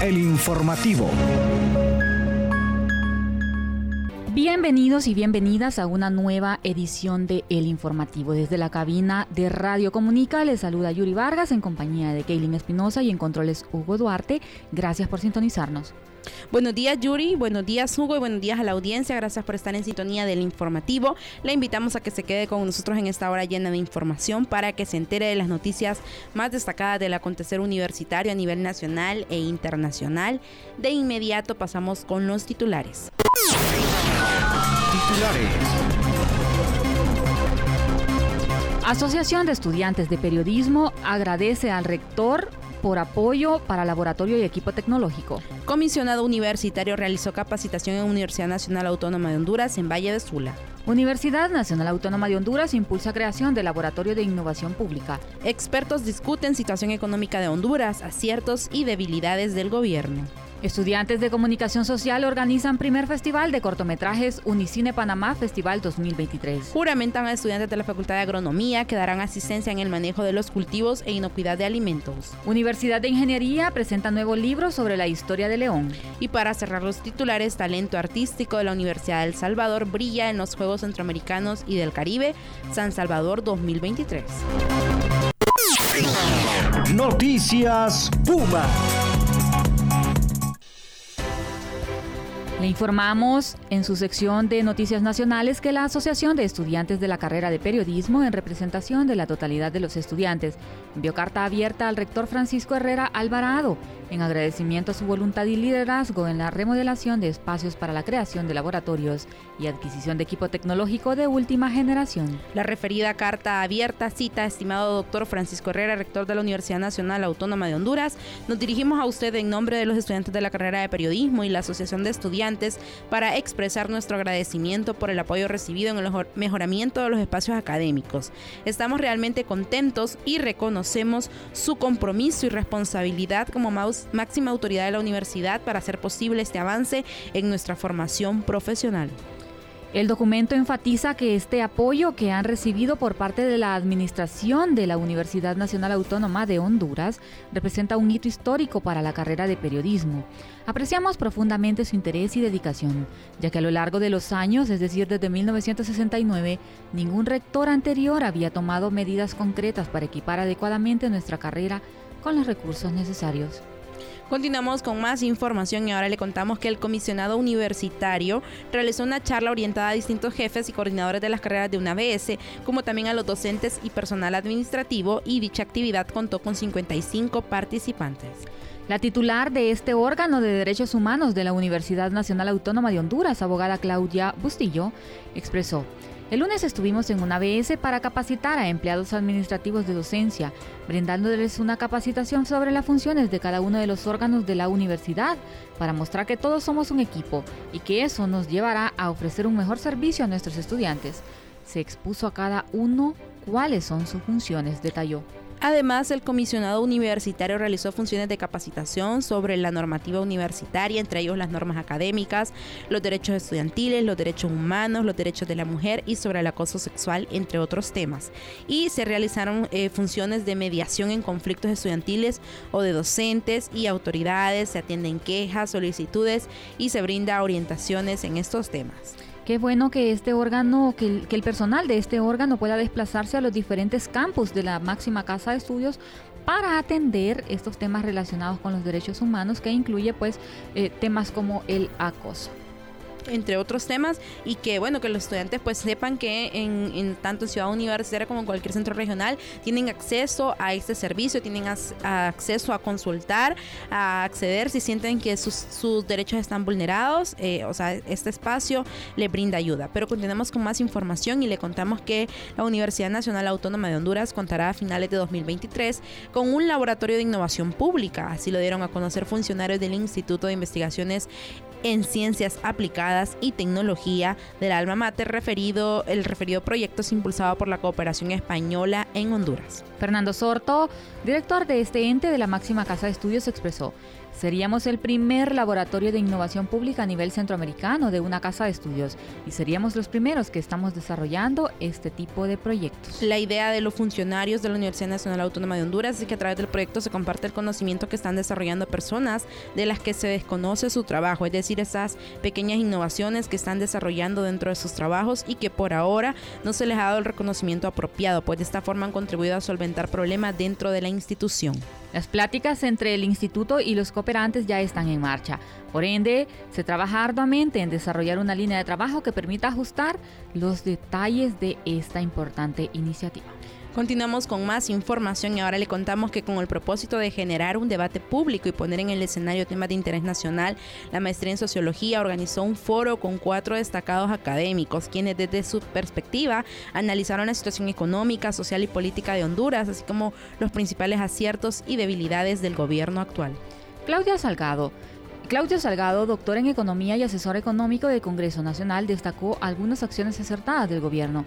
El informativo. Bienvenidos y bienvenidas a una nueva edición de El Informativo. Desde la cabina de Radio Comunica les saluda Yuri Vargas en compañía de Kaylin Espinosa y en controles Hugo Duarte. Gracias por sintonizarnos. Buenos días Yuri, buenos días Hugo y buenos días a la audiencia. Gracias por estar en sintonía del informativo. Le invitamos a que se quede con nosotros en esta hora llena de información para que se entere de las noticias más destacadas del acontecer universitario a nivel nacional e internacional. De inmediato pasamos con los titulares. Titulares. Asociación de Estudiantes de Periodismo agradece al rector por apoyo para laboratorio y equipo tecnológico. Comisionado universitario realizó capacitación en Universidad Nacional Autónoma de Honduras en Valle de Sula. Universidad Nacional Autónoma de Honduras impulsa creación de laboratorio de innovación pública. Expertos discuten situación económica de Honduras, aciertos y debilidades del gobierno. Estudiantes de Comunicación Social organizan primer festival de cortometrajes Unicine Panamá Festival 2023. Juramentan a estudiantes de la Facultad de Agronomía que darán asistencia en el manejo de los cultivos e inocuidad de alimentos. Universidad de Ingeniería presenta nuevo libro sobre la historia de León. Y para cerrar los titulares, talento artístico de la Universidad del Salvador brilla en los Juegos Centroamericanos y del Caribe San Salvador 2023. Noticias Puma. Le informamos en su sección de Noticias Nacionales que la Asociación de Estudiantes de la Carrera de Periodismo, en representación de la totalidad de los estudiantes, envió carta abierta al rector Francisco Herrera Alvarado en agradecimiento a su voluntad y liderazgo en la remodelación de espacios para la creación de laboratorios y adquisición de equipo tecnológico de última generación. La referida carta abierta cita, estimado doctor Francisco Herrera, rector de la Universidad Nacional Autónoma de Honduras. Nos dirigimos a usted en nombre de los estudiantes de la carrera de periodismo y la Asociación de Estudiantes para expresar nuestro agradecimiento por el apoyo recibido en el mejoramiento de los espacios académicos. Estamos realmente contentos y reconocemos su compromiso y responsabilidad como mouse máxima autoridad de la universidad para hacer posible este avance en nuestra formación profesional. El documento enfatiza que este apoyo que han recibido por parte de la Administración de la Universidad Nacional Autónoma de Honduras representa un hito histórico para la carrera de periodismo. Apreciamos profundamente su interés y dedicación, ya que a lo largo de los años, es decir, desde 1969, ningún rector anterior había tomado medidas concretas para equipar adecuadamente nuestra carrera con los recursos necesarios. Continuamos con más información y ahora le contamos que el comisionado universitario realizó una charla orientada a distintos jefes y coordinadores de las carreras de una ABS, como también a los docentes y personal administrativo, y dicha actividad contó con 55 participantes. La titular de este órgano de derechos humanos de la Universidad Nacional Autónoma de Honduras, abogada Claudia Bustillo, expresó, el lunes estuvimos en una ABS para capacitar a empleados administrativos de docencia, brindándoles una capacitación sobre las funciones de cada uno de los órganos de la universidad, para mostrar que todos somos un equipo y que eso nos llevará a ofrecer un mejor servicio a nuestros estudiantes. Se expuso a cada uno cuáles son sus funciones, detalló. Además, el comisionado universitario realizó funciones de capacitación sobre la normativa universitaria, entre ellos las normas académicas, los derechos estudiantiles, los derechos humanos, los derechos de la mujer y sobre el acoso sexual, entre otros temas. Y se realizaron eh, funciones de mediación en conflictos estudiantiles o de docentes y autoridades, se atienden quejas, solicitudes y se brinda orientaciones en estos temas. Qué bueno que este órgano, que el, personal de este órgano pueda desplazarse a los diferentes campus de la máxima casa de estudios para atender estos temas relacionados con los derechos humanos, que incluye pues eh, temas como el acoso entre otros temas y que bueno que los estudiantes pues sepan que en, tanto en ciudad universitaria como en cualquier centro regional tienen acceso a este servicio tienen acceso a consultar a acceder si sienten que sus, derechos están vulnerados eh, o sea este espacio le brinda ayuda. Pero continuamos con más información y le contamos que la Universidad Nacional Autónoma de Honduras contará a finales de 2023 con un laboratorio de innovación pública así lo dieron a conocer funcionarios del Instituto de Investigaciones en Ciencias Aplicadas y Tecnología del Alma Mater, referido, el referido proyecto es impulsado por la cooperación española en Honduras. Fernando Sorto, director de este ente de la máxima casa de estudios, expresó, Seríamos el primer laboratorio de innovación pública a nivel centroamericano de una casa de estudios y seríamos los primeros que estamos desarrollando este tipo de proyectos. La idea de los funcionarios de la Universidad Nacional Autónoma de Honduras es que a través del proyecto se comparte el conocimiento que están desarrollando personas de las que se desconoce su trabajo, es decir, esas pequeñas innovaciones que están desarrollando dentro de sus trabajos y que por ahora no se les ha dado el reconocimiento apropiado, pues de esta forma han contribuido a solventar problemas dentro de la institución. Las pláticas entre el instituto y los cooperantes ya están en marcha. Por ende, se trabaja arduamente en desarrollar una línea de trabajo que permita ajustar los detalles de esta importante iniciativa. Continuamos con más información y ahora le contamos que con el propósito de generar un debate público y poner en el escenario temas de interés nacional, la maestría en sociología organizó un foro con cuatro destacados académicos, quienes desde su perspectiva analizaron la situación económica, social y política de Honduras, así como los principales aciertos y debilidades del gobierno actual. Claudia Salgado, Claudio Salgado, doctor en Economía y asesor económico del Congreso Nacional, destacó algunas acciones acertadas del gobierno,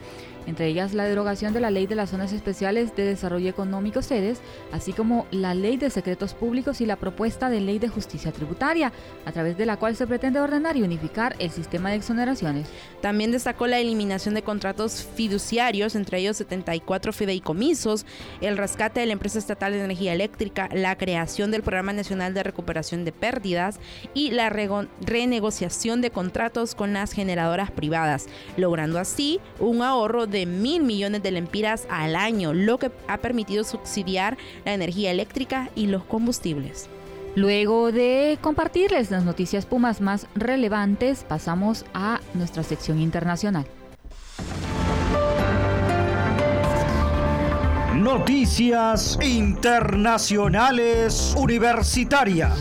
entre ellas la derogación de la Ley de las Zonas Especiales de Desarrollo Económico sedes, así como la Ley de Secretos Públicos y la propuesta de Ley de Justicia Tributaria, a través de la cual se pretende ordenar y unificar el sistema de exoneraciones. También destacó la eliminación de contratos fiduciarios, entre ellos 74 fideicomisos, el rescate de la empresa estatal de energía eléctrica, la creación del Programa Nacional de Recuperación de Pérdidas, y la renegociación de contratos con las generadoras privadas, logrando así un ahorro mil millones de lempiras al año, lo que ha permitido subsidiar la energía eléctrica y los combustibles. Luego de compartirles las noticias Pumas más relevantes, pasamos a nuestra sección internacional. Noticias Internacionales Universitarias.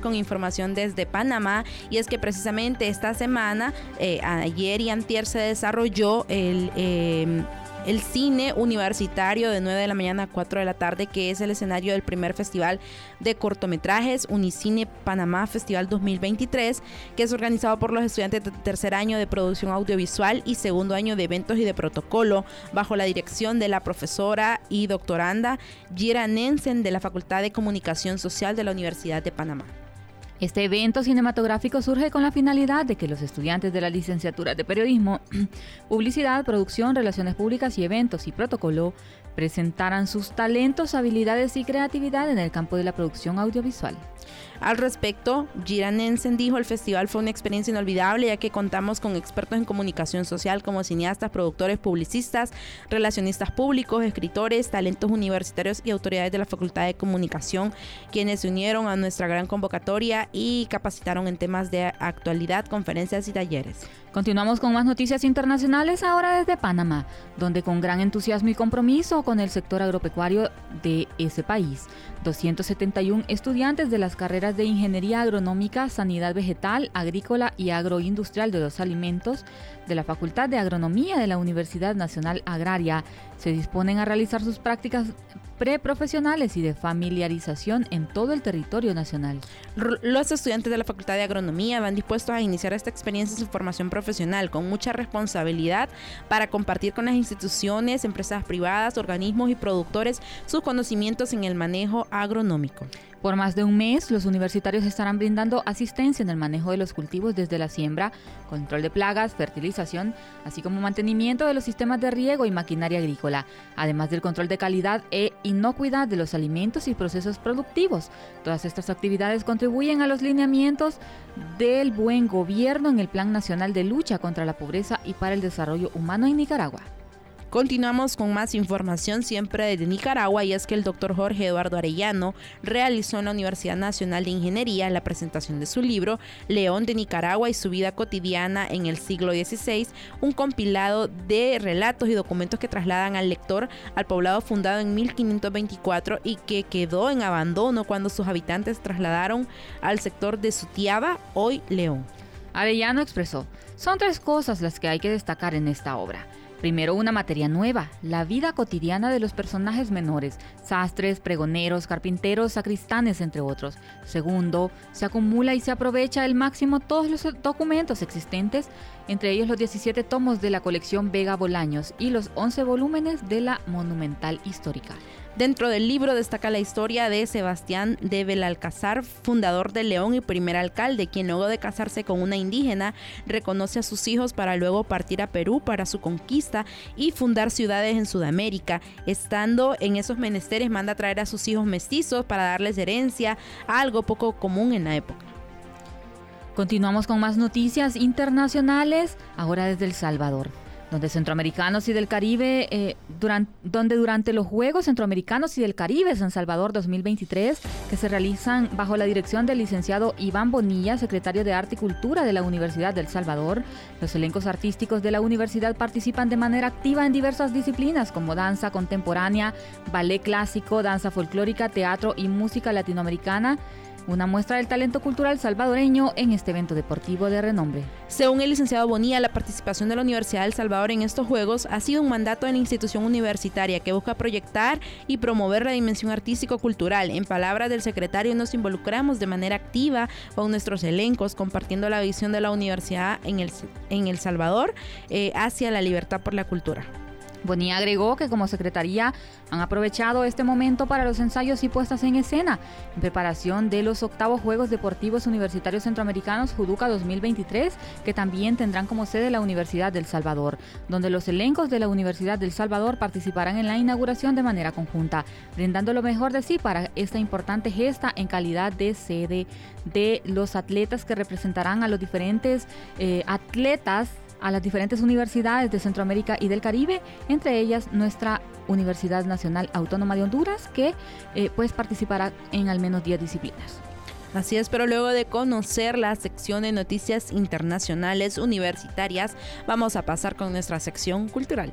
Con información desde Panamá. Y es que precisamente esta semana, eh, ayer y antier se desarrolló el... Eh, el cine universitario de 9 de la mañana a 4 de la tarde, que es el escenario del primer festival de cortometrajes Unicine Panamá Festival 2023, que es organizado por los estudiantes de tercer año de producción audiovisual y segundo año de eventos y de protocolo, bajo la dirección de la profesora y doctoranda Gira Nensen de la Facultad de Comunicación Social de la Universidad de Panamá. Este evento cinematográfico surge con la finalidad de que los estudiantes de la licenciatura de periodismo, publicidad, producción, relaciones públicas y eventos y protocolo presentaran sus talentos, habilidades y creatividad en el campo de la producción audiovisual. Al respecto, Gira Nensen dijo el festival fue una experiencia inolvidable ya que contamos con expertos en comunicación social como cineastas, productores, publicistas, relacionistas públicos, escritores, talentos universitarios y autoridades de la Facultad de Comunicación, quienes se unieron a nuestra gran convocatoria y capacitaron en temas de actualidad, conferencias y talleres. Continuamos con más noticias internacionales ahora desde Panamá, donde con gran entusiasmo y compromiso con el sector agropecuario de ese país, 271 estudiantes de las carreras de Ingeniería Agronómica, Sanidad Vegetal, Agrícola y Agroindustrial de los Alimentos de la Facultad de Agronomía de la Universidad Nacional Agraria se disponen a realizar sus prácticas preprofesionales y de familiarización en todo el territorio nacional. Los estudiantes de la Facultad de Agronomía van dispuestos a iniciar esta experiencia en su formación profesional con mucha responsabilidad para compartir con las instituciones, empresas privadas, organismos y productores sus conocimientos en el manejo agronómico. Por más de un mes, los universitarios estarán brindando asistencia en el manejo de los cultivos desde la siembra, control de plagas, fertilización, así como mantenimiento de los sistemas de riego y maquinaria agrícola, además del control de calidad e inocuidad de los alimentos y procesos productivos. Todas estas actividades contribuyen a los lineamientos del buen gobierno en el Plan Nacional de Lucha contra la Pobreza y para el Desarrollo Humano en Nicaragua. Continuamos con más información siempre desde Nicaragua y es que el doctor Jorge Eduardo Arellano realizó en la Universidad Nacional de Ingeniería la presentación de su libro León de Nicaragua y su vida cotidiana en el siglo XVI, un compilado de relatos y documentos que trasladan al lector al poblado fundado en 1524 y que quedó en abandono cuando sus habitantes trasladaron al sector de Sutiaba, hoy León. Arellano expresó, son tres cosas las que hay que destacar en esta obra Primero, una materia nueva, la vida cotidiana de los personajes menores, sastres, pregoneros, carpinteros, sacristanes, entre otros. Segundo, se acumula y se aprovecha al máximo todos los documentos existentes, entre ellos los 17 tomos de la colección Vega Bolaños y los 11 volúmenes de la Monumental Histórica. Dentro del libro destaca la historia de Sebastián de Belalcázar, fundador de León y primer alcalde, quien luego de casarse con una indígena reconoce a sus hijos para luego partir a Perú para su conquista y fundar ciudades en Sudamérica. Estando en esos menesteres manda a traer a sus hijos mestizos para darles herencia, algo poco común en la época. Continuamos con más noticias internacionales, ahora desde El Salvador donde centroamericanos y del Caribe, eh, donde durante los Juegos Centroamericanos y del Caribe San Salvador 2023, que se realizan bajo la dirección del licenciado Iván Bonilla, secretario de Arte y Cultura de la Universidad del Salvador, los elencos artísticos de la universidad participan de manera activa en diversas disciplinas como danza contemporánea, ballet clásico, danza folclórica, teatro y música latinoamericana una muestra del talento cultural salvadoreño en este evento deportivo de renombre. Según el licenciado Bonilla, la participación de la Universidad del Salvador en estos Juegos ha sido un mandato de la institución universitaria que busca proyectar y promover la dimensión artístico-cultural. En palabras del secretario, nos involucramos de manera activa con nuestros elencos, compartiendo la visión de la universidad en El, en el Salvador eh, hacia la libertad por la cultura. Bonilla agregó que como Secretaría han aprovechado este momento para los ensayos y puestas en escena. En preparación de los octavos Juegos Deportivos Universitarios Centroamericanos Juduca 2023, que también tendrán como sede la Universidad del Salvador, donde los elencos de la Universidad del Salvador participarán en la inauguración de manera conjunta, brindando lo mejor de sí para esta importante gesta en calidad de sede de los atletas que representarán a los diferentes eh, atletas a las diferentes universidades de Centroamérica y del Caribe, entre ellas nuestra Universidad Nacional Autónoma de Honduras, que eh, pues participará en al menos 10 disciplinas. Así es, pero luego de conocer la sección de noticias internacionales universitarias, vamos a pasar con nuestra sección cultural.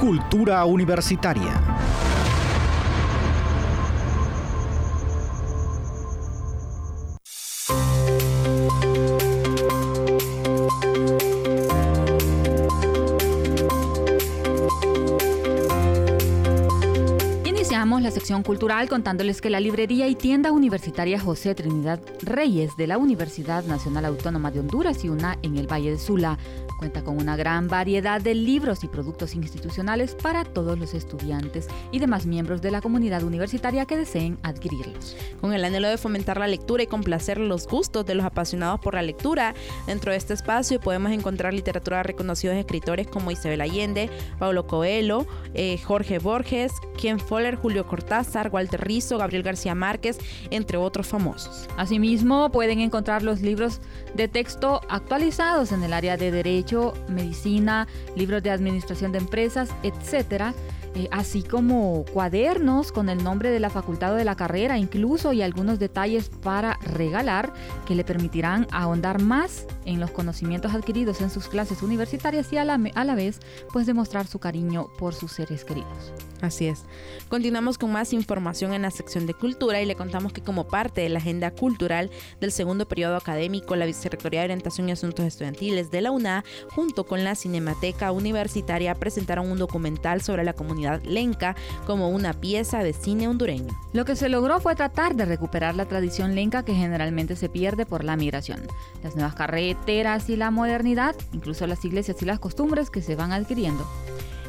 Cultura universitaria. Cultural contándoles que la librería y tienda universitaria José Trinidad Reyes de la Universidad Nacional Autónoma de Honduras y una en el Valle de Sula Cuenta con una gran variedad de libros y productos institucionales para todos los estudiantes y demás miembros de la comunidad universitaria que deseen adquirirlos. Con el anhelo de fomentar la lectura y complacer los gustos de los apasionados por la lectura, dentro de este espacio podemos encontrar literatura de reconocidos escritores como Isabel Allende, Paulo Coelho, eh, Jorge Borges, Ken Foller, Julio Cortázar, Walter Rizzo, Gabriel García Márquez, entre otros famosos. Asimismo, pueden encontrar los libros de texto actualizados en el área de derecho medicina, libros de administración de empresas, etcétera, eh, así como cuadernos con el nombre de la facultad o de la carrera, incluso y algunos detalles para regalar que le permitirán ahondar más en los conocimientos adquiridos en sus clases universitarias y a la, a la vez pues demostrar su cariño por sus seres queridos. Así es. Continuamos con más información en la sección de cultura y le contamos que como parte de la agenda cultural del segundo periodo académico, la Vicerrectoría de Orientación y Asuntos Estudiantiles de la UNA, junto con la Cinemateca Universitaria, presentaron un documental sobre la comunidad lenca como una pieza de cine hondureño. Lo que se logró fue tratar de recuperar la tradición lenca que generalmente se pierde por la migración, las nuevas carreteras y la modernidad, incluso las iglesias y las costumbres que se van adquiriendo.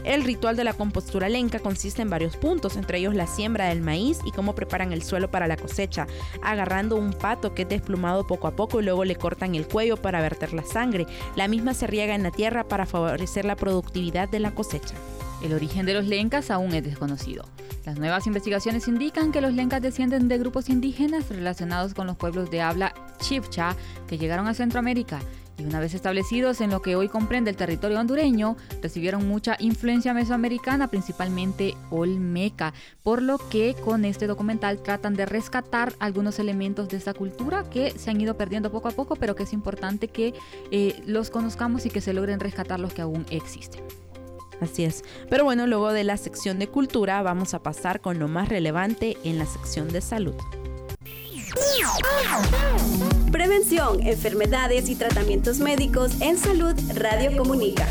El ritual de la compostura lenca consiste en varios puntos, entre ellos la siembra del maíz y cómo preparan el suelo para la cosecha, agarrando un pato que es desplumado poco a poco y luego le cortan el cuello para verter la sangre. La misma se riega en la tierra para favorecer la productividad de la cosecha. El origen de los lencas aún es desconocido. Las nuevas investigaciones indican que los lencas descienden de grupos indígenas relacionados con los pueblos de habla chifcha que llegaron a Centroamérica y una vez establecidos en lo que hoy comprende el territorio hondureño, recibieron mucha influencia mesoamericana, principalmente olmeca, por lo que con este documental tratan de rescatar algunos elementos de esta cultura que se han ido perdiendo poco a poco, pero que es importante que eh, los conozcamos y que se logren rescatar los que aún existen. Así es. Pero bueno, luego de la sección de cultura vamos a pasar con lo más relevante en la sección de salud. Prevención, enfermedades y tratamientos médicos en salud Radio Comunica.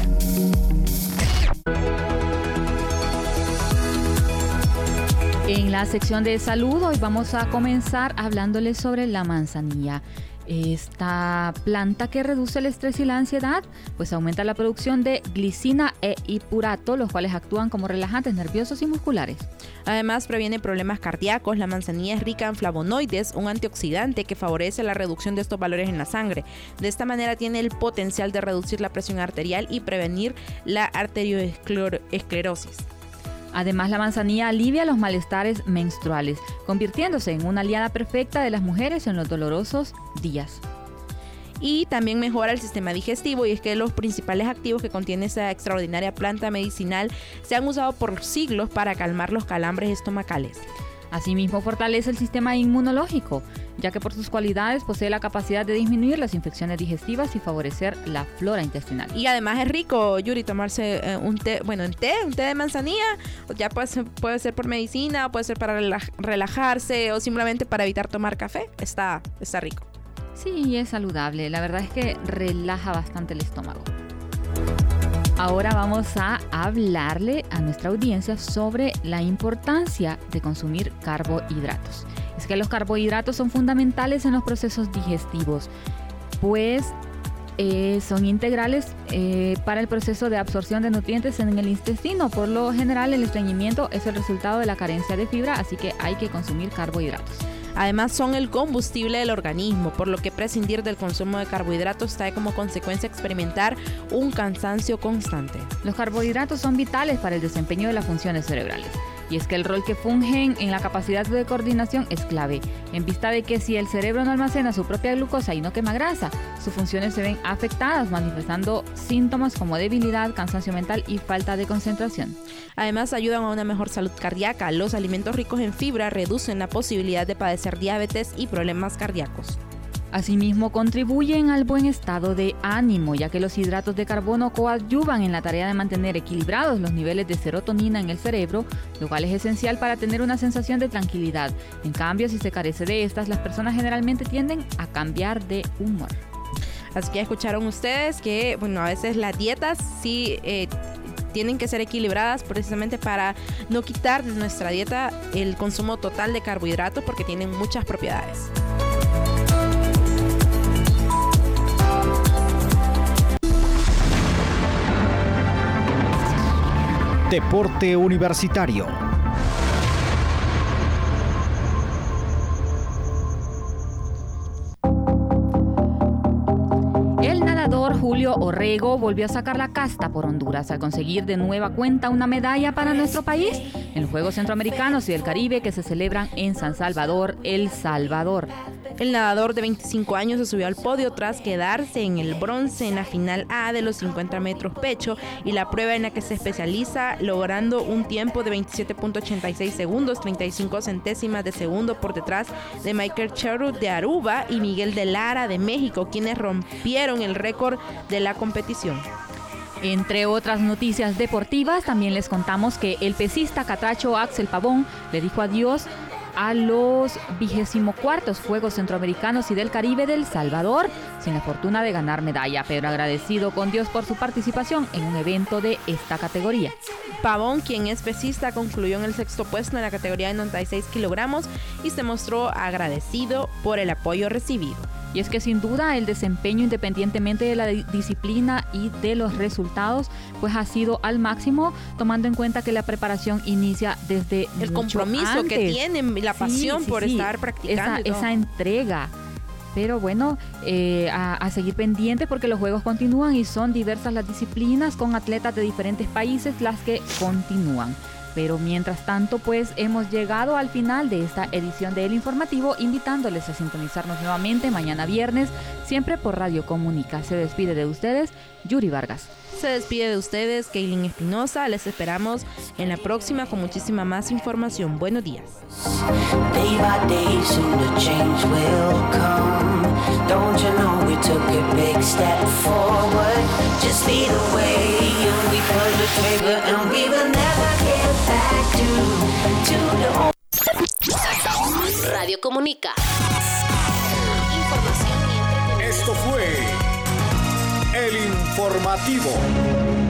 En la sección de salud hoy vamos a comenzar hablándoles sobre la manzanilla. Esta planta que reduce el estrés y la ansiedad, pues aumenta la producción de glicina e ipurato, los cuales actúan como relajantes nerviosos y musculares. Además, previene problemas cardíacos. La manzanilla es rica en flavonoides, un antioxidante que favorece la reducción de estos valores en la sangre. De esta manera tiene el potencial de reducir la presión arterial y prevenir la arteriosclerosis. Además, la manzanilla alivia los malestares menstruales, convirtiéndose en una aliada perfecta de las mujeres en los dolorosos días y también mejora el sistema digestivo y es que los principales activos que contiene esta extraordinaria planta medicinal se han usado por siglos para calmar los calambres estomacales. Asimismo, fortalece el sistema inmunológico, ya que por sus cualidades posee la capacidad de disminuir las infecciones digestivas y favorecer la flora intestinal. Y además es rico, Yuri, tomarse eh, un té, bueno, en té, un té de manzanilla, ya puede ser, puede ser por medicina, puede ser para relajarse o simplemente para evitar tomar café. Está, está rico. Sí, es saludable. La verdad es que relaja bastante el estómago. Ahora vamos a hablarle a nuestra audiencia sobre la importancia de consumir carbohidratos. Es que los carbohidratos son fundamentales en los procesos digestivos, pues eh, son integrales eh, para el proceso de absorción de nutrientes en el intestino. Por lo general, el estreñimiento es el resultado de la carencia de fibra, así que hay que consumir carbohidratos. Además son el combustible del organismo, por lo que prescindir del consumo de carbohidratos trae como consecuencia experimentar un cansancio constante. Los carbohidratos son vitales para el desempeño de las funciones cerebrales. Y es que el rol que fungen en la capacidad de coordinación es clave, en vista de que si el cerebro no almacena su propia glucosa y no quema grasa, sus funciones se ven afectadas, manifestando síntomas como debilidad, cansancio mental y falta de concentración. Además, ayudan a una mejor salud cardíaca. Los alimentos ricos en fibra reducen la posibilidad de padecer diabetes y problemas cardíacos. Asimismo, contribuyen al buen estado de ánimo, ya que los hidratos de carbono coadyuvan en la tarea de mantener equilibrados los niveles de serotonina en el cerebro, lo cual es esencial para tener una sensación de tranquilidad. En cambio, si se carece de estas, las personas generalmente tienden a cambiar de humor. Así que escucharon ustedes que, bueno, a veces las dietas sí eh, tienen que ser equilibradas precisamente para no quitar de nuestra dieta el consumo total de carbohidratos porque tienen muchas propiedades. Deporte Universitario. El nadador Julio Orrego volvió a sacar la casta por Honduras al conseguir de nueva cuenta una medalla para nuestro país en los Juegos Centroamericanos y del Caribe que se celebran en San Salvador, El Salvador. El nadador de 25 años se subió al podio tras quedarse en el bronce en la final A de los 50 metros pecho y la prueba en la que se especializa logrando un tiempo de 27.86 segundos, 35 centésimas de segundo por detrás de Michael Cherut de Aruba y Miguel de Lara de México, quienes rompieron el récord de la competición. Entre otras noticias deportivas, también les contamos que el pesista catracho Axel Pavón le dijo adiós a los 24 Juegos Centroamericanos y del Caribe del Salvador, sin la fortuna de ganar medalla, pero agradecido con Dios por su participación en un evento de esta categoría. Pavón, quien es pesista, concluyó en el sexto puesto en la categoría de 96 kilogramos y se mostró agradecido por el apoyo recibido. Y es que sin duda el desempeño independientemente de la disciplina y de los resultados, pues ha sido al máximo, tomando en cuenta que la preparación inicia desde el compromiso que tienen, la pasión por estar practicando. Esa, esa entrega. Pero bueno, eh, a, a, seguir pendiente porque los juegos continúan y son diversas las disciplinas con atletas de diferentes países las que continúan. Pero mientras tanto, pues hemos llegado al final de esta edición de El Informativo, invitándoles a sintonizarnos nuevamente mañana viernes, siempre por Radio Comunica. Se despide de ustedes, Yuri Vargas. Se despide de ustedes, Kaylin Espinosa. Les esperamos en la próxima con muchísima más información. Buenos días. Radio Comunica. Información y entretenimiento. Esto fue el informativo.